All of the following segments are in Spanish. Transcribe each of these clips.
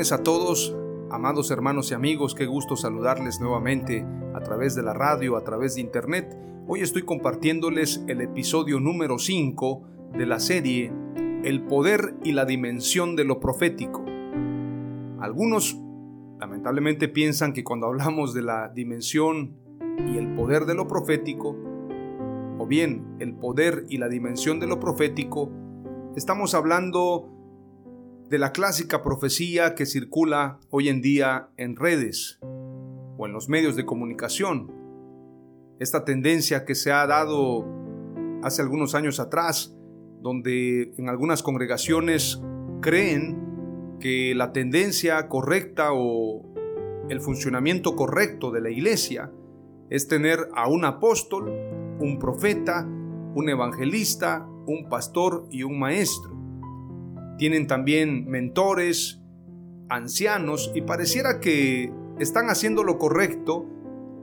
Bendiciones a todos, amados hermanos y amigos, qué gusto saludarles nuevamente a través de la radio, a través de internet. Hoy estoy compartiéndoles el episodio número 5 de la serie El poder y la dimensión de lo profético. Algunos lamentablemente piensan que cuando hablamos de la dimensión y el poder de lo profético, o bien el poder y la dimensión de lo profético, estamos hablando de la clásica profecía que circula hoy en día en redes o en los medios de comunicación. Esta tendencia que se ha dado hace algunos años atrás, donde en algunas congregaciones creen que la tendencia correcta o el funcionamiento correcto de la iglesia es tener a un apóstol, un profeta, un evangelista, un pastor y un maestro tienen también mentores, ancianos, y pareciera que están haciendo lo correcto,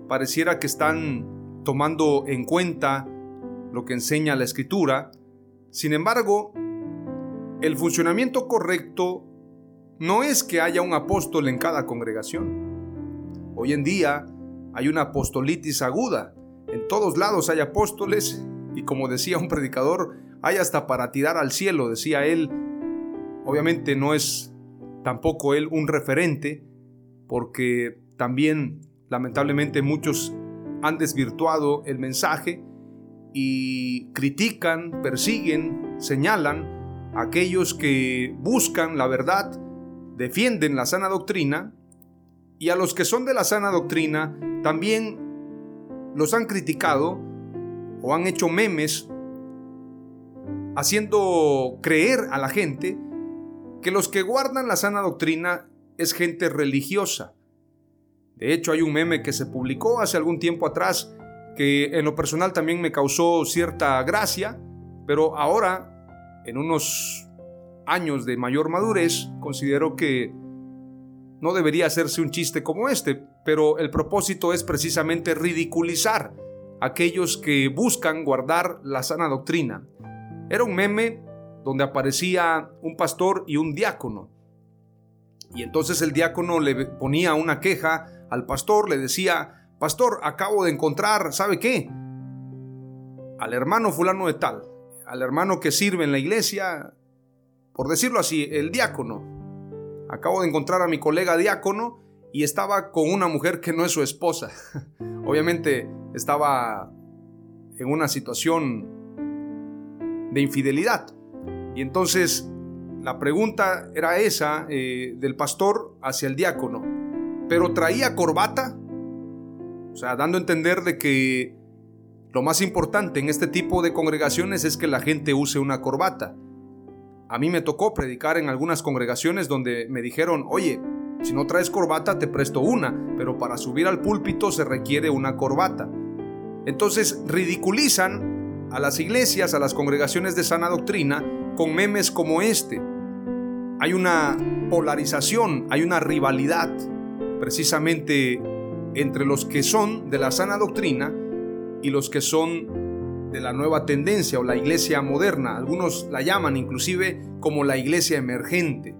pareciera que están tomando en cuenta lo que enseña la escritura. Sin embargo, el funcionamiento correcto no es que haya un apóstol en cada congregación. Hoy en día hay una apostolitis aguda. En todos lados hay apóstoles y como decía un predicador, hay hasta para tirar al cielo, decía él, Obviamente no es tampoco él un referente, porque también lamentablemente muchos han desvirtuado el mensaje y critican, persiguen, señalan a aquellos que buscan la verdad, defienden la sana doctrina, y a los que son de la sana doctrina también los han criticado o han hecho memes haciendo creer a la gente que los que guardan la sana doctrina es gente religiosa. De hecho, hay un meme que se publicó hace algún tiempo atrás que en lo personal también me causó cierta gracia, pero ahora, en unos años de mayor madurez, considero que no debería hacerse un chiste como este, pero el propósito es precisamente ridiculizar a aquellos que buscan guardar la sana doctrina. Era un meme donde aparecía un pastor y un diácono. Y entonces el diácono le ponía una queja al pastor, le decía, pastor, acabo de encontrar, ¿sabe qué? Al hermano fulano de tal, al hermano que sirve en la iglesia, por decirlo así, el diácono. Acabo de encontrar a mi colega diácono y estaba con una mujer que no es su esposa. Obviamente estaba en una situación de infidelidad. Y entonces la pregunta era esa eh, del pastor hacia el diácono. Pero traía corbata. O sea, dando a entender de que lo más importante en este tipo de congregaciones es que la gente use una corbata. A mí me tocó predicar en algunas congregaciones donde me dijeron, oye, si no traes corbata te presto una, pero para subir al púlpito se requiere una corbata. Entonces ridiculizan a las iglesias, a las congregaciones de sana doctrina, con memes como este. Hay una polarización, hay una rivalidad precisamente entre los que son de la sana doctrina y los que son de la nueva tendencia o la iglesia moderna. Algunos la llaman inclusive como la iglesia emergente.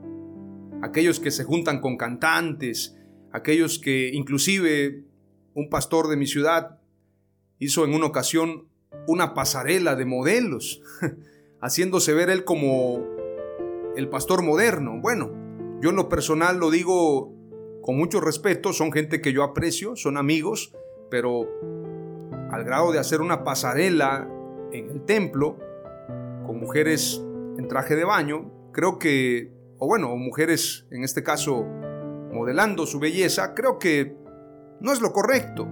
aquellos que se juntan con cantantes, aquellos que inclusive un pastor de mi ciudad hizo en una ocasión una pasarela de modelos, haciéndose ver él como el pastor moderno. Bueno, yo en lo personal lo digo con mucho respeto, son gente que yo aprecio, son amigos, pero al grado de hacer una pasarela en el templo con mujeres en traje de baño, creo que, o bueno, mujeres en este caso modelando su belleza, creo que no es lo correcto.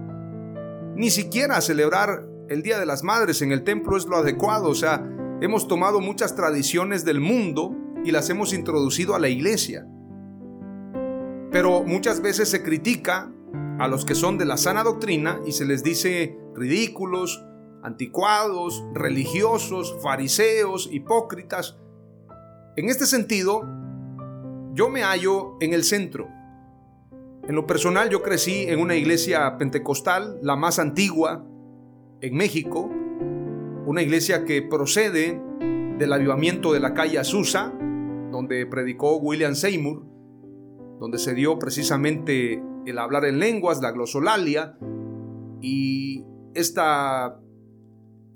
Ni siquiera celebrar el Día de las Madres en el templo es lo adecuado, o sea, hemos tomado muchas tradiciones del mundo y las hemos introducido a la iglesia. Pero muchas veces se critica a los que son de la sana doctrina y se les dice ridículos, anticuados, religiosos, fariseos, hipócritas. En este sentido, yo me hallo en el centro. En lo personal yo crecí en una iglesia pentecostal, la más antigua en México, una iglesia que procede del avivamiento de la calle Azusa, donde predicó William Seymour, donde se dio precisamente el hablar en lenguas, la glosolalia, y esta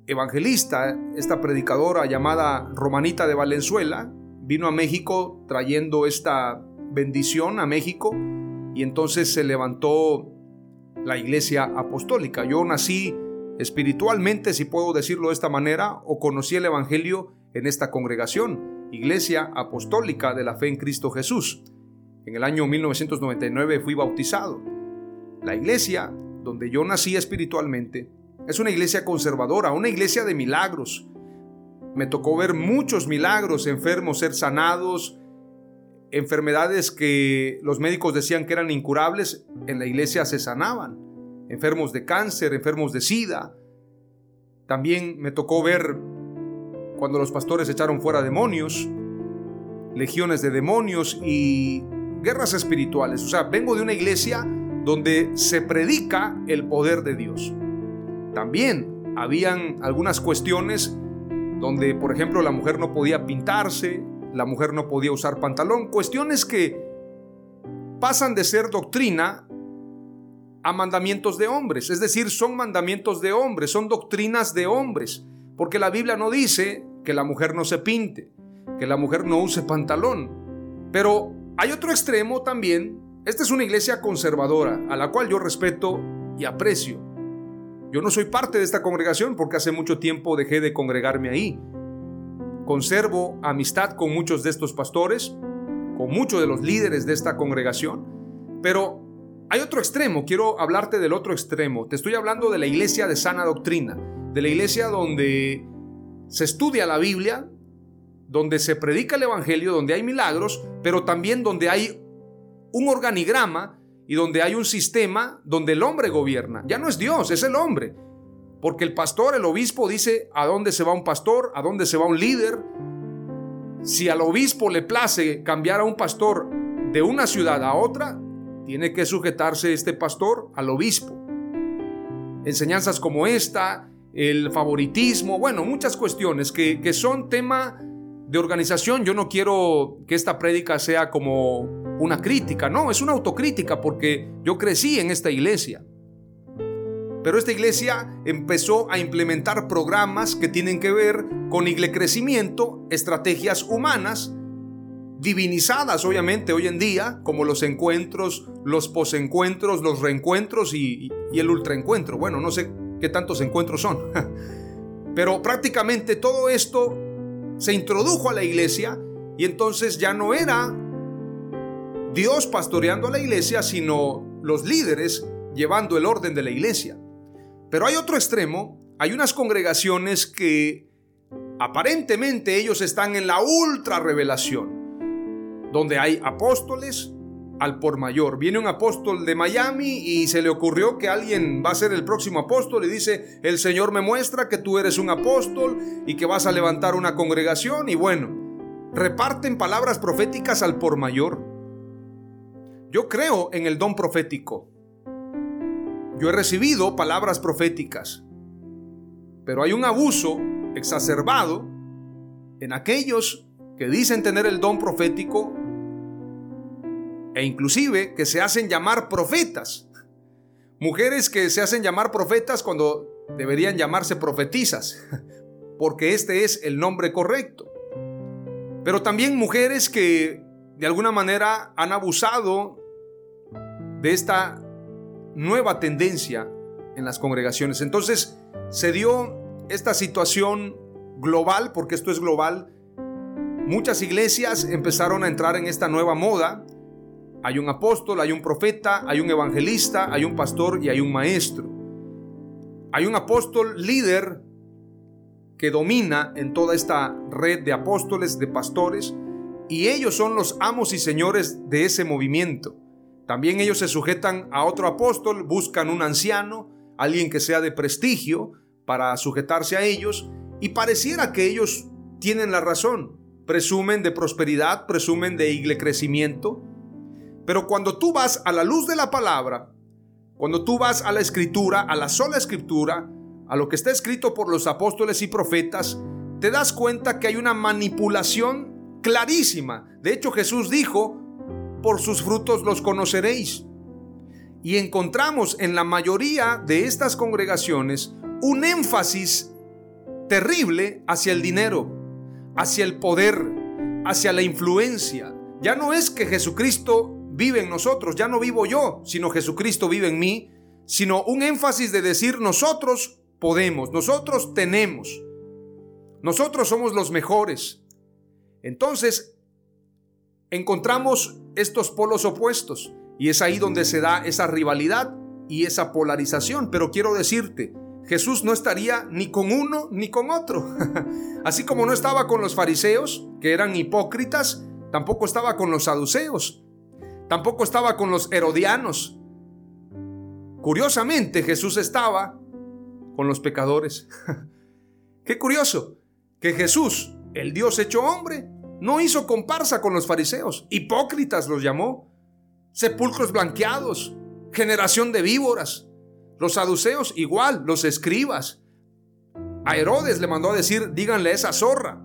evangelista, esta predicadora llamada Romanita de Valenzuela, vino a México trayendo esta bendición a México y entonces se levantó la iglesia apostólica. Yo nací espiritualmente, si puedo decirlo de esta manera, o conocí el Evangelio en esta congregación, Iglesia Apostólica de la Fe en Cristo Jesús. En el año 1999 fui bautizado. La iglesia donde yo nací espiritualmente es una iglesia conservadora, una iglesia de milagros. Me tocó ver muchos milagros, enfermos ser sanados, enfermedades que los médicos decían que eran incurables, en la iglesia se sanaban. Enfermos de cáncer, enfermos de sida. También me tocó ver cuando los pastores echaron fuera demonios, legiones de demonios y guerras espirituales. O sea, vengo de una iglesia donde se predica el poder de Dios. También habían algunas cuestiones donde, por ejemplo, la mujer no podía pintarse, la mujer no podía usar pantalón, cuestiones que pasan de ser doctrina a mandamientos de hombres, es decir, son mandamientos de hombres, son doctrinas de hombres, porque la Biblia no dice que la mujer no se pinte, que la mujer no use pantalón, pero hay otro extremo también, esta es una iglesia conservadora, a la cual yo respeto y aprecio. Yo no soy parte de esta congregación porque hace mucho tiempo dejé de congregarme ahí, conservo amistad con muchos de estos pastores, con muchos de los líderes de esta congregación, pero hay otro extremo, quiero hablarte del otro extremo. Te estoy hablando de la iglesia de sana doctrina, de la iglesia donde se estudia la Biblia, donde se predica el Evangelio, donde hay milagros, pero también donde hay un organigrama y donde hay un sistema donde el hombre gobierna. Ya no es Dios, es el hombre. Porque el pastor, el obispo dice a dónde se va un pastor, a dónde se va un líder. Si al obispo le place cambiar a un pastor de una ciudad a otra, tiene que sujetarse este pastor al obispo. Enseñanzas como esta, el favoritismo, bueno, muchas cuestiones que, que son tema de organización. Yo no quiero que esta prédica sea como una crítica, no, es una autocrítica porque yo crecí en esta iglesia. Pero esta iglesia empezó a implementar programas que tienen que ver con crecimiento, estrategias humanas, divinizadas obviamente hoy en día, como los encuentros, los posencuentros, los reencuentros y, el ultraencuentro. Bueno, no sé qué tantos encuentros son. Pero prácticamente todo esto se introdujo a la iglesia y entonces ya no era Dios pastoreando a la iglesia, sino los líderes llevando el orden de la iglesia. Pero hay otro extremo, hay unas congregaciones que aparentemente ellos están en la ultra revelación, donde hay apóstoles al por mayor. Viene un apóstol de Miami y se le ocurrió que alguien va a ser el próximo apóstol y dice, el Señor me muestra que tú eres un apóstol y que vas a levantar una congregación y bueno, reparten palabras proféticas al por mayor. Yo creo en el don profético. Yo he recibido palabras proféticas, pero hay un abuso exacerbado en aquellos que dicen tener el don profético e inclusive que se hacen llamar profetas. Mujeres que se hacen llamar profetas cuando deberían llamarse profetizas, porque este es el nombre correcto. Pero también mujeres que de alguna manera han abusado de esta nueva tendencia en las congregaciones. Entonces se dio esta situación global, porque esto es global. Muchas iglesias empezaron a entrar en esta nueva moda. Hay un apóstol, hay un profeta, hay un evangelista, hay un pastor y hay un maestro. Hay un apóstol líder que domina en toda esta red de apóstoles, de pastores, y ellos son los amos y señores de ese movimiento. También ellos se sujetan a otro apóstol, buscan un anciano, alguien que sea de prestigio para sujetarse a ellos y pareciera que ellos tienen la razón. Presumen de prosperidad, presumen de igle crecimiento. Pero cuando tú vas a la luz de la palabra, cuando tú vas a la escritura, a la sola escritura, a lo que está escrito por los apóstoles y profetas, te das cuenta que hay una manipulación clarísima. De hecho, Jesús dijo, por sus frutos los conoceréis. Y encontramos en la mayoría de estas congregaciones un énfasis terrible hacia el dinero, hacia el poder, hacia la influencia. Ya no es que Jesucristo vive en nosotros, ya no vivo yo, sino Jesucristo vive en mí, sino un énfasis de decir nosotros podemos, nosotros tenemos, nosotros somos los mejores. Entonces, encontramos estos polos opuestos y es ahí donde se da esa rivalidad y esa polarización. Pero quiero decirte, Jesús no estaría ni con uno ni con otro. Así como no estaba con los fariseos, que eran hipócritas, tampoco estaba con los saduceos, tampoco estaba con los herodianos. Curiosamente, Jesús estaba con los pecadores. Qué curioso que Jesús, el Dios hecho hombre, no hizo comparsa con los fariseos, hipócritas los llamó, sepulcros blanqueados, generación de víboras. Los saduceos igual, los escribas. A Herodes le mandó a decir, díganle esa zorra.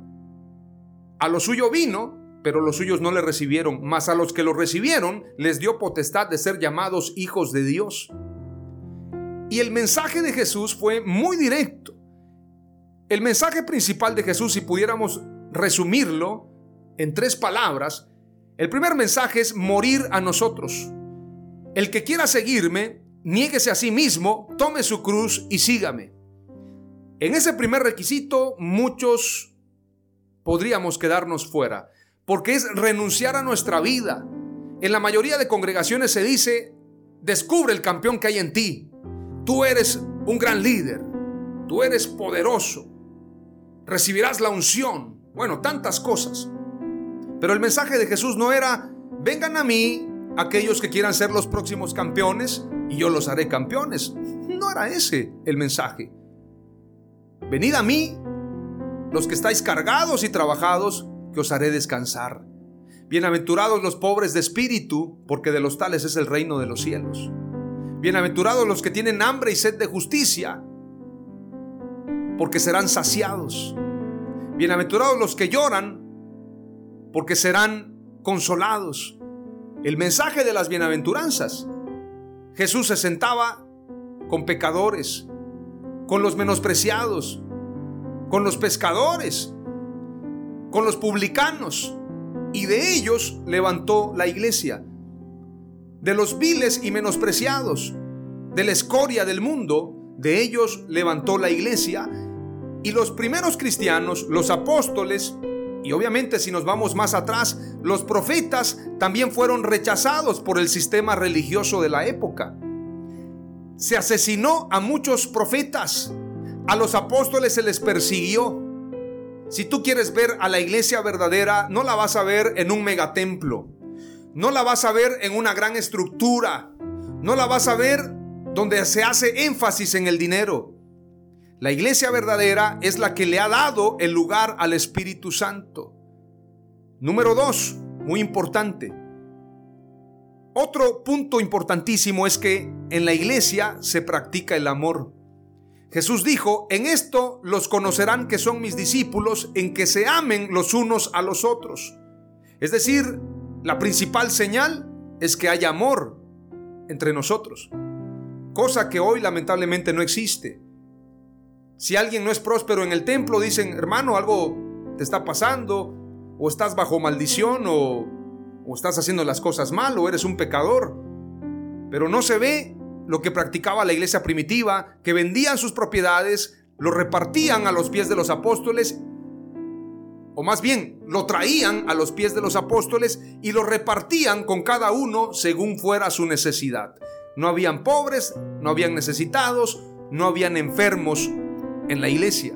A lo suyo vino, pero los suyos no le recibieron, mas a los que lo recibieron les dio potestad de ser llamados hijos de Dios. Y el mensaje de Jesús fue muy directo. El mensaje principal de Jesús, si pudiéramos resumirlo, en tres palabras, el primer mensaje es morir a nosotros. El que quiera seguirme, niéguese a sí mismo, tome su cruz y sígame. En ese primer requisito muchos podríamos quedarnos fuera, porque es renunciar a nuestra vida. En la mayoría de congregaciones se dice, descubre el campeón que hay en ti. Tú eres un gran líder, tú eres poderoso, recibirás la unción, bueno, tantas cosas. Pero el mensaje de Jesús no era, vengan a mí aquellos que quieran ser los próximos campeones y yo los haré campeones. No era ese el mensaje. Venid a mí, los que estáis cargados y trabajados, que os haré descansar. Bienaventurados los pobres de espíritu, porque de los tales es el reino de los cielos. Bienaventurados los que tienen hambre y sed de justicia, porque serán saciados. Bienaventurados los que lloran, porque serán consolados. El mensaje de las bienaventuranzas. Jesús se sentaba con pecadores, con los menospreciados, con los pescadores, con los publicanos, y de ellos levantó la iglesia. De los viles y menospreciados, de la escoria del mundo, de ellos levantó la iglesia. Y los primeros cristianos, los apóstoles, y obviamente si nos vamos más atrás, los profetas también fueron rechazados por el sistema religioso de la época. Se asesinó a muchos profetas, a los apóstoles se les persiguió. Si tú quieres ver a la iglesia verdadera, no la vas a ver en un megatemplo, no la vas a ver en una gran estructura, no la vas a ver donde se hace énfasis en el dinero. La iglesia verdadera es la que le ha dado el lugar al Espíritu Santo. Número dos, muy importante. Otro punto importantísimo es que en la iglesia se practica el amor. Jesús dijo, en esto los conocerán que son mis discípulos, en que se amen los unos a los otros. Es decir, la principal señal es que haya amor entre nosotros, cosa que hoy lamentablemente no existe. Si alguien no es próspero en el templo, dicen, hermano, algo te está pasando, o estás bajo maldición, o, o estás haciendo las cosas mal, o eres un pecador. Pero no se ve lo que practicaba la iglesia primitiva, que vendían sus propiedades, lo repartían a los pies de los apóstoles, o más bien lo traían a los pies de los apóstoles y lo repartían con cada uno según fuera su necesidad. No habían pobres, no habían necesitados, no habían enfermos en la iglesia.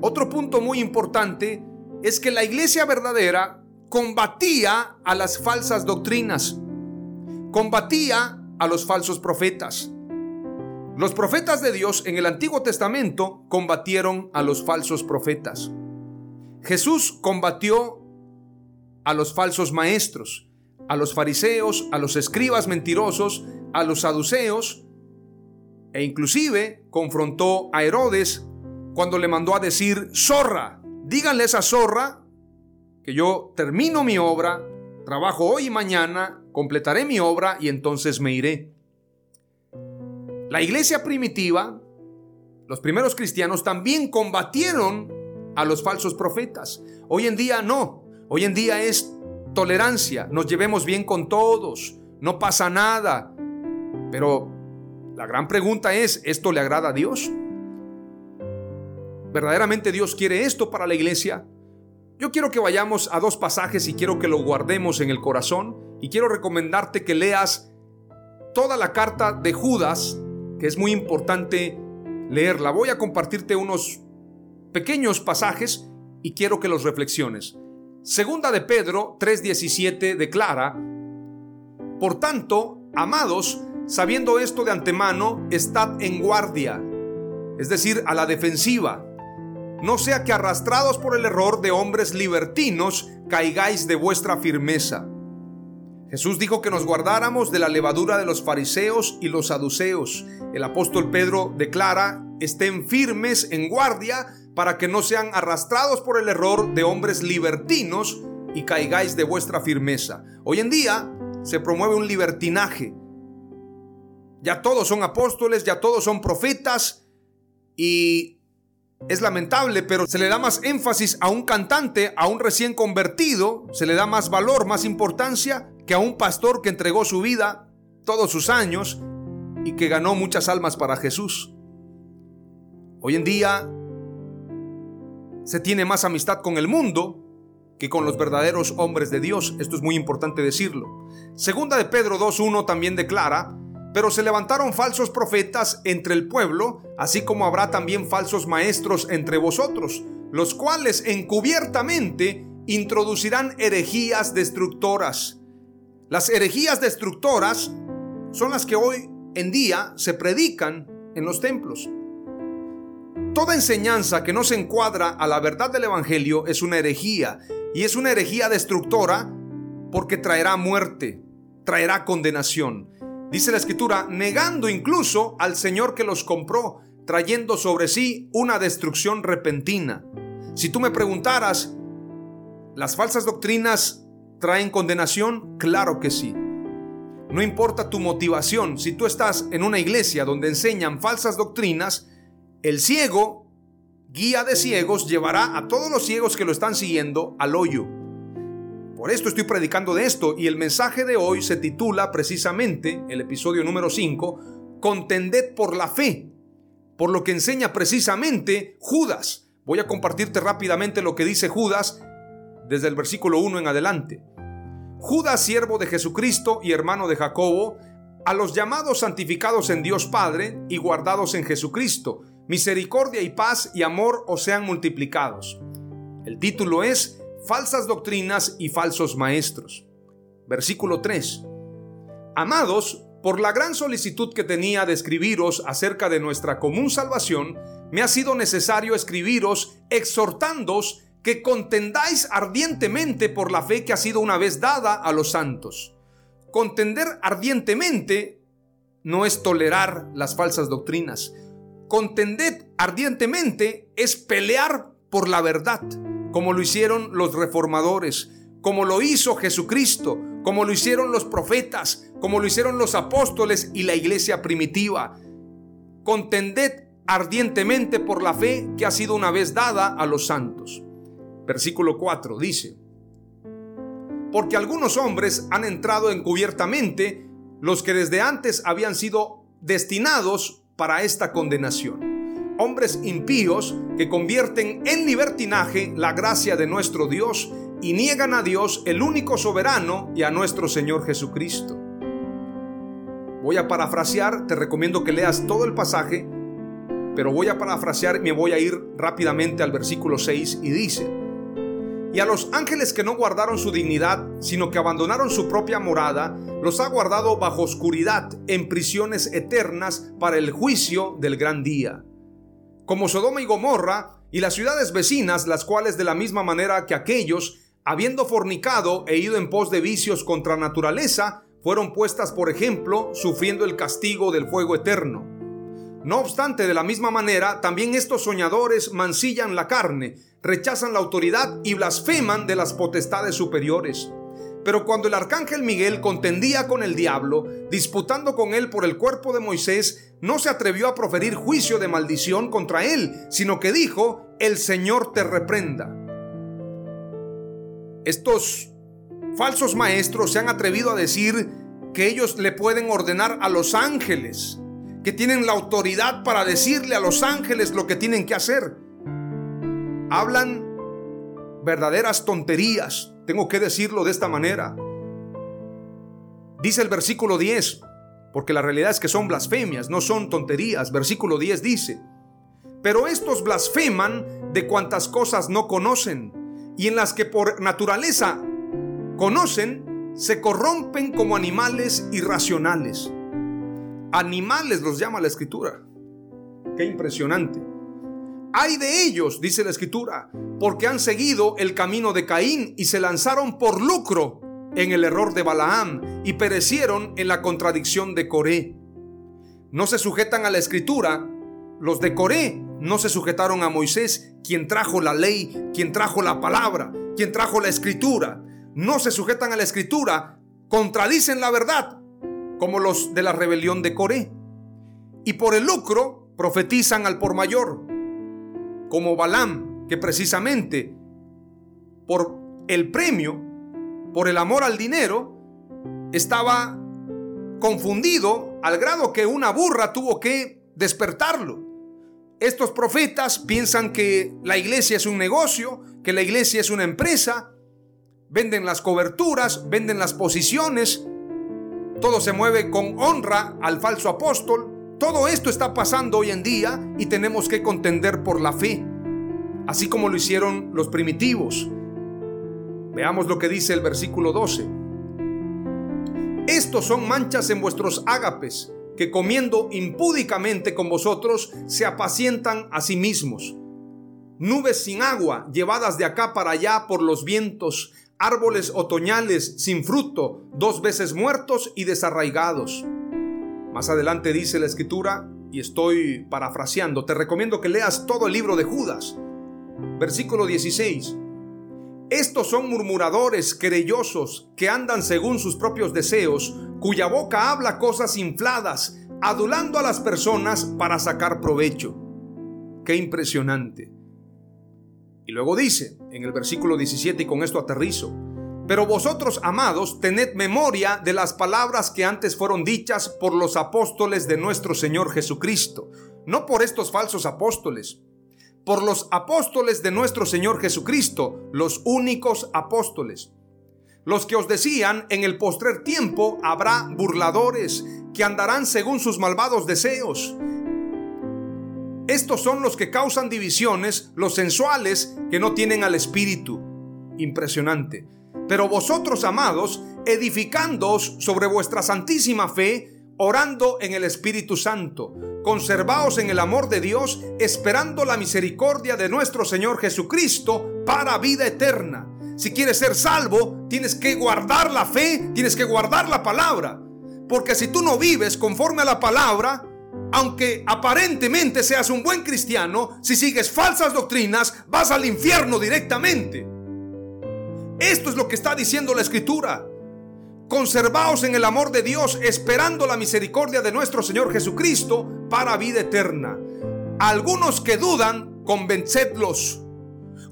Otro punto muy importante es que la iglesia verdadera combatía a las falsas doctrinas, combatía a los falsos profetas. Los profetas de Dios en el Antiguo Testamento combatieron a los falsos profetas. Jesús combatió a los falsos maestros, a los fariseos, a los escribas mentirosos, a los saduceos, e inclusive confrontó a Herodes cuando le mandó a decir, zorra, díganle a esa zorra que yo termino mi obra, trabajo hoy y mañana, completaré mi obra y entonces me iré. La iglesia primitiva, los primeros cristianos también combatieron a los falsos profetas. Hoy en día no, hoy en día es tolerancia, nos llevemos bien con todos, no pasa nada. Pero la gran pregunta es, ¿esto le agrada a Dios? ¿Verdaderamente Dios quiere esto para la iglesia? Yo quiero que vayamos a dos pasajes y quiero que lo guardemos en el corazón y quiero recomendarte que leas toda la carta de Judas, que es muy importante leerla. Voy a compartirte unos pequeños pasajes y quiero que los reflexiones. Segunda de Pedro 3:17 declara, Por tanto, amados, sabiendo esto de antemano, estad en guardia, es decir, a la defensiva. No sea que arrastrados por el error de hombres libertinos caigáis de vuestra firmeza. Jesús dijo que nos guardáramos de la levadura de los fariseos y los saduceos. El apóstol Pedro declara, estén firmes en guardia para que no sean arrastrados por el error de hombres libertinos y caigáis de vuestra firmeza. Hoy en día se promueve un libertinaje. Ya todos son apóstoles, ya todos son profetas y es lamentable, pero se le da más énfasis a un cantante, a un recién convertido, se le da más valor, más importancia que a un pastor que entregó su vida todos sus años y que ganó muchas almas para Jesús. Hoy en día se tiene más amistad con el mundo que con los verdaderos hombres de Dios. Esto es muy importante decirlo. Segunda de Pedro 2.1 también declara, pero se levantaron falsos profetas entre el pueblo, así como habrá también falsos maestros entre vosotros, los cuales encubiertamente introducirán herejías destructoras. Las herejías destructoras son las que hoy en día se predican en los templos. Toda enseñanza que no se encuadra a la verdad del Evangelio es una herejía y es una herejía destructora porque traerá muerte, traerá condenación. Dice la escritura, negando incluso al Señor que los compró, trayendo sobre sí una destrucción repentina. Si tú me preguntaras, ¿las falsas doctrinas traen condenación? Claro que sí. No importa tu motivación, si tú estás en una iglesia donde enseñan falsas doctrinas, el ciego, guía de ciegos, llevará a todos los ciegos que lo están siguiendo al hoyo. Por esto estoy predicando de esto y el mensaje de hoy se titula precisamente, el episodio número 5, Contended por la fe, por lo que enseña precisamente Judas. Voy a compartirte rápidamente lo que dice Judas desde el versículo 1 en adelante. Judas, siervo de Jesucristo y hermano de Jacobo, a los llamados santificados en Dios Padre y guardados en Jesucristo, misericordia y paz y amor os sean multiplicados. El título es Falsas doctrinas y falsos maestros. Versículo 3. Amados, por la gran solicitud que tenía de escribiros acerca de nuestra común salvación, me ha sido necesario escribiros exhortándoos que contendáis ardientemente por la fe que ha sido una vez dada a los santos. Contender ardientemente no es tolerar las falsas doctrinas, Contended ardientemente es pelear por la verdad, como lo hicieron los reformadores, como lo hizo Jesucristo, como lo hicieron los profetas, como lo hicieron los apóstoles y la iglesia primitiva. Contended ardientemente por la fe que ha sido una vez dada a los santos. Versículo 4 dice, porque algunos hombres han entrado encubiertamente, los que desde antes habían sido destinados para esta condenación. Hombres impíos que convierten en libertinaje la gracia de nuestro Dios y niegan a Dios, el único soberano, y a nuestro Señor Jesucristo. Voy a parafrasear, te recomiendo que leas todo el pasaje, pero voy a parafrasear y me voy a ir rápidamente al versículo 6 y dice, y a los ángeles que no guardaron su dignidad, sino que abandonaron su propia morada, los ha guardado bajo oscuridad en prisiones eternas para el juicio del gran día. Como Sodoma y Gomorra y las ciudades vecinas, las cuales de la misma manera que aquellos, habiendo fornicado e ido en pos de vicios contra naturaleza, fueron puestas por ejemplo, sufriendo el castigo del fuego eterno. No obstante, de la misma manera, también estos soñadores mancillan la carne, rechazan la autoridad y blasfeman de las potestades superiores. Pero cuando el arcángel Miguel contendía con el diablo, disputando con él por el cuerpo de Moisés, no se atrevió a proferir juicio de maldición contra él, sino que dijo, el Señor te reprenda. Estos falsos maestros se han atrevido a decir que ellos le pueden ordenar a los ángeles, que tienen la autoridad para decirle a los ángeles lo que tienen que hacer. Hablan verdaderas tonterías, tengo que decirlo de esta manera. Dice el versículo 10, porque la realidad es que son blasfemias, no son tonterías. Versículo 10 dice, pero estos blasfeman de cuantas cosas no conocen y en las que por naturaleza conocen, se corrompen como animales irracionales. Animales los llama la escritura. Qué impresionante. Hay de ellos, dice la escritura, porque han seguido el camino de Caín y se lanzaron por lucro en el error de Balaam y perecieron en la contradicción de Coré. No se sujetan a la escritura, los de Coré no se sujetaron a Moisés, quien trajo la ley, quien trajo la palabra, quien trajo la escritura. No se sujetan a la escritura, contradicen la verdad, como los de la rebelión de Coré. Y por el lucro profetizan al por mayor, como Balaam, que precisamente por el premio, por el amor al dinero, estaba confundido al grado que una burra tuvo que despertarlo. Estos profetas piensan que la iglesia es un negocio, que la iglesia es una empresa, venden las coberturas, venden las posiciones, todo se mueve con honra al falso apóstol. Todo esto está pasando hoy en día y tenemos que contender por la fe, así como lo hicieron los primitivos. Veamos lo que dice el versículo 12. Estos son manchas en vuestros ágapes que comiendo impúdicamente con vosotros se apacientan a sí mismos. Nubes sin agua, llevadas de acá para allá por los vientos, árboles otoñales sin fruto, dos veces muertos y desarraigados. Más adelante dice la escritura, y estoy parafraseando, te recomiendo que leas todo el libro de Judas. Versículo 16. Estos son murmuradores, querellosos, que andan según sus propios deseos, cuya boca habla cosas infladas, adulando a las personas para sacar provecho. Qué impresionante. Y luego dice en el versículo 17, y con esto aterrizo, pero vosotros, amados, tened memoria de las palabras que antes fueron dichas por los apóstoles de nuestro Señor Jesucristo, no por estos falsos apóstoles, por los apóstoles de nuestro Señor Jesucristo, los únicos apóstoles. Los que os decían, en el postrer tiempo habrá burladores que andarán según sus malvados deseos. Estos son los que causan divisiones, los sensuales que no tienen al Espíritu. Impresionante. Pero vosotros, amados, edificándoos sobre vuestra santísima fe, orando en el Espíritu Santo, conservaos en el amor de Dios, esperando la misericordia de nuestro Señor Jesucristo para vida eterna. Si quieres ser salvo, tienes que guardar la fe, tienes que guardar la palabra. Porque si tú no vives conforme a la palabra, aunque aparentemente seas un buen cristiano, si sigues falsas doctrinas, vas al infierno directamente. Esto es lo que está diciendo la escritura conservaos en el amor de Dios, esperando la misericordia de nuestro Señor Jesucristo para vida eterna. algunos que dudan, convencedlos.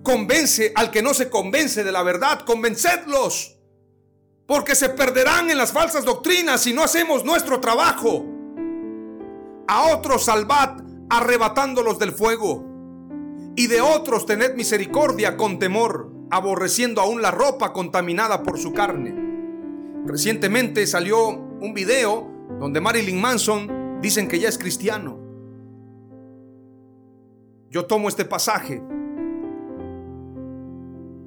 Convence al que no se convence de la verdad, convencedlos. Porque se perderán en las falsas doctrinas si no hacemos nuestro trabajo. A otros salvad arrebatándolos del fuego. Y de otros tened misericordia con temor, aborreciendo aún la ropa contaminada por su carne. Recientemente salió un video donde Marilyn Manson dicen que ya es cristiano. Yo tomo este pasaje.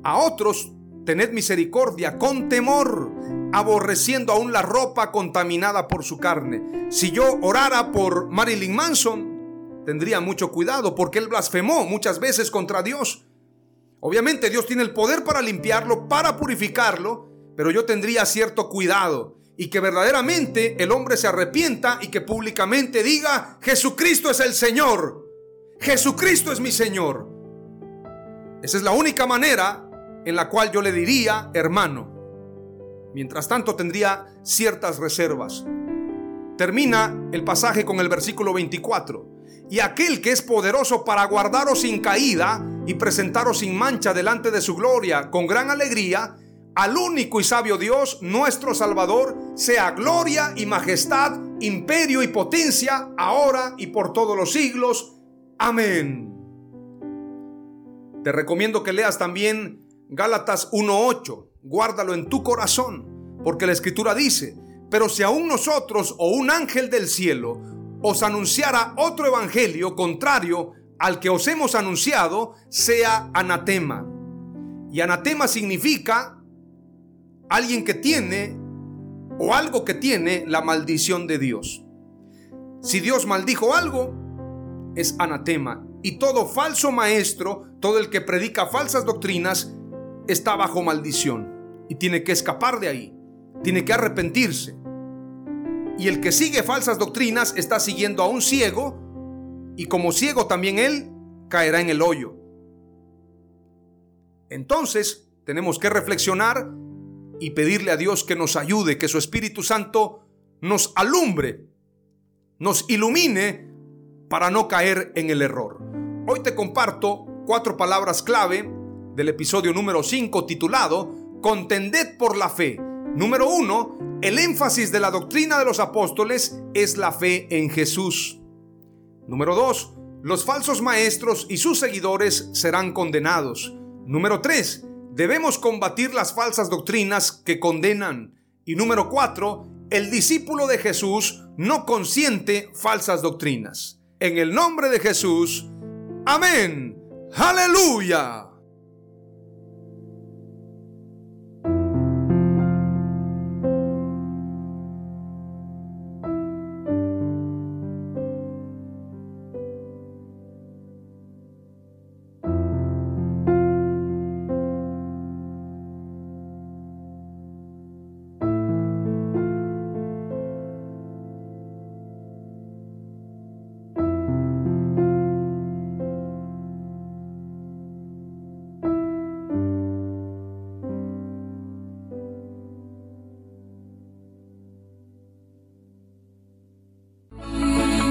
A otros tened misericordia con temor, aborreciendo aún la ropa contaminada por su carne. Si yo orara por Marilyn Manson, tendría mucho cuidado porque él blasfemó muchas veces contra Dios. Obviamente Dios tiene el poder para limpiarlo, para purificarlo, pero yo tendría cierto cuidado y que verdaderamente el hombre se arrepienta y que públicamente diga, Jesucristo es el Señor, Jesucristo es mi Señor. Esa es la única manera en la cual yo le diría, hermano. Mientras tanto tendría ciertas reservas. Termina el pasaje con el versículo 24. Y aquel que es poderoso para guardaros sin caída y presentaros sin mancha delante de su gloria con gran alegría, al único y sabio Dios, nuestro Salvador, sea gloria y majestad, imperio y potencia, ahora y por todos los siglos. Amén. Te recomiendo que leas también Gálatas 1.8, guárdalo en tu corazón, porque la escritura dice, pero si aún nosotros o un ángel del cielo os anunciara otro evangelio contrario al que os hemos anunciado, sea anatema. Y anatema significa alguien que tiene o algo que tiene la maldición de Dios. Si Dios maldijo algo, es anatema. Y todo falso maestro, todo el que predica falsas doctrinas, está bajo maldición y tiene que escapar de ahí, tiene que arrepentirse. Y el que sigue falsas doctrinas está siguiendo a un ciego y como ciego también él caerá en el hoyo. Entonces tenemos que reflexionar y pedirle a Dios que nos ayude, que su Espíritu Santo nos alumbre, nos ilumine para no caer en el error. Hoy te comparto cuatro palabras clave del episodio número 5 titulado Contended por la fe. Número 1. El énfasis de la doctrina de los apóstoles es la fe en Jesús. Número 2. Los falsos maestros y sus seguidores serán condenados. Número 3. Debemos combatir las falsas doctrinas que condenan. Y número 4. El discípulo de Jesús no consiente falsas doctrinas. En el nombre de Jesús. Amén. Aleluya.